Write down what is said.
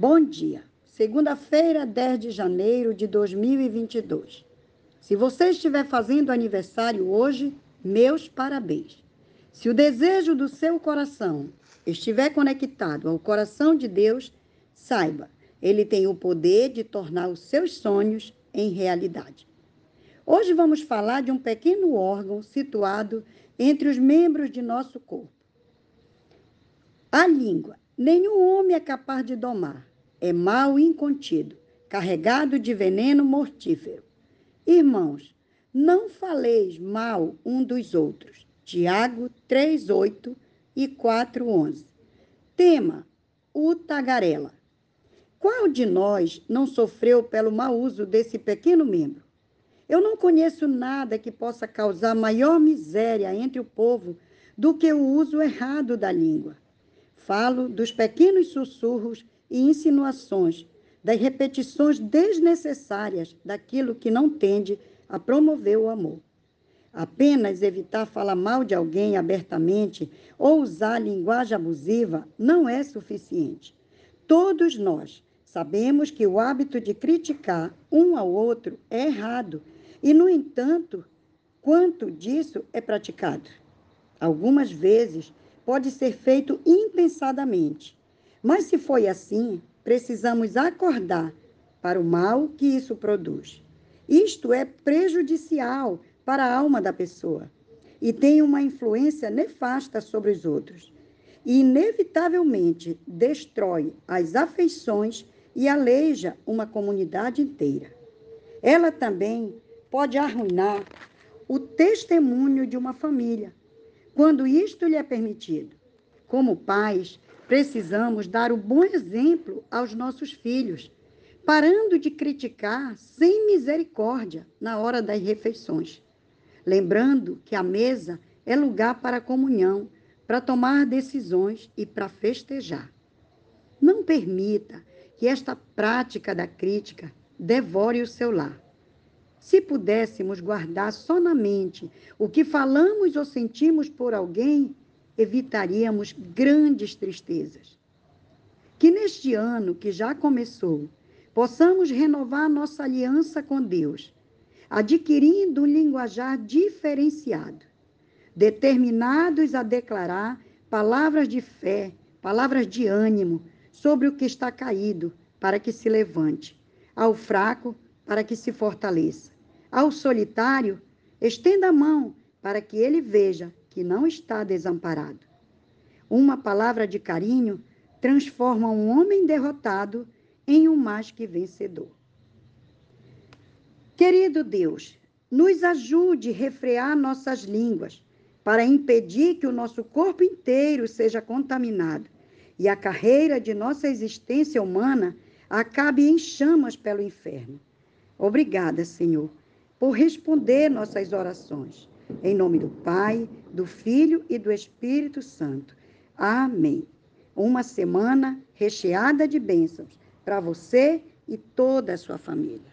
Bom dia. Segunda-feira, 10 de janeiro de 2022. Se você estiver fazendo aniversário hoje, meus parabéns. Se o desejo do seu coração estiver conectado ao coração de Deus, saiba, ele tem o poder de tornar os seus sonhos em realidade. Hoje vamos falar de um pequeno órgão situado entre os membros de nosso corpo. A língua. Nenhum homem é capaz de domar é mal incontido, carregado de veneno mortífero. Irmãos, não faleis mal um dos outros. Tiago 3:8 e 4:11. Tema: o tagarela. Qual de nós não sofreu pelo mau uso desse pequeno membro? Eu não conheço nada que possa causar maior miséria entre o povo do que o uso errado da língua. Falo dos pequenos sussurros e insinuações, das repetições desnecessárias daquilo que não tende a promover o amor. Apenas evitar falar mal de alguém abertamente ou usar linguagem abusiva não é suficiente. Todos nós sabemos que o hábito de criticar um ao outro é errado e, no entanto, quanto disso é praticado? Algumas vezes pode ser feito impensadamente mas se foi assim, precisamos acordar para o mal que isso produz. Isto é prejudicial para a alma da pessoa e tem uma influência nefasta sobre os outros. E, inevitavelmente, destrói as afeições e aleija uma comunidade inteira. Ela também pode arruinar o testemunho de uma família, quando isto lhe é permitido. Como pais, Precisamos dar o bom exemplo aos nossos filhos, parando de criticar sem misericórdia na hora das refeições. Lembrando que a mesa é lugar para comunhão, para tomar decisões e para festejar. Não permita que esta prática da crítica devore o seu lar. Se pudéssemos guardar só na mente o que falamos ou sentimos por alguém, evitaríamos grandes tristezas. Que neste ano que já começou, possamos renovar nossa aliança com Deus, adquirindo um linguajar diferenciado, determinados a declarar palavras de fé, palavras de ânimo sobre o que está caído, para que se levante, ao fraco, para que se fortaleça, ao solitário, estenda a mão para que ele veja que não está desamparado. Uma palavra de carinho transforma um homem derrotado em um mais que vencedor. Querido Deus, nos ajude a refrear nossas línguas para impedir que o nosso corpo inteiro seja contaminado e a carreira de nossa existência humana acabe em chamas pelo inferno. Obrigada, Senhor, por responder nossas orações. Em nome do Pai, do Filho e do Espírito Santo. Amém. Uma semana recheada de bênçãos para você e toda a sua família.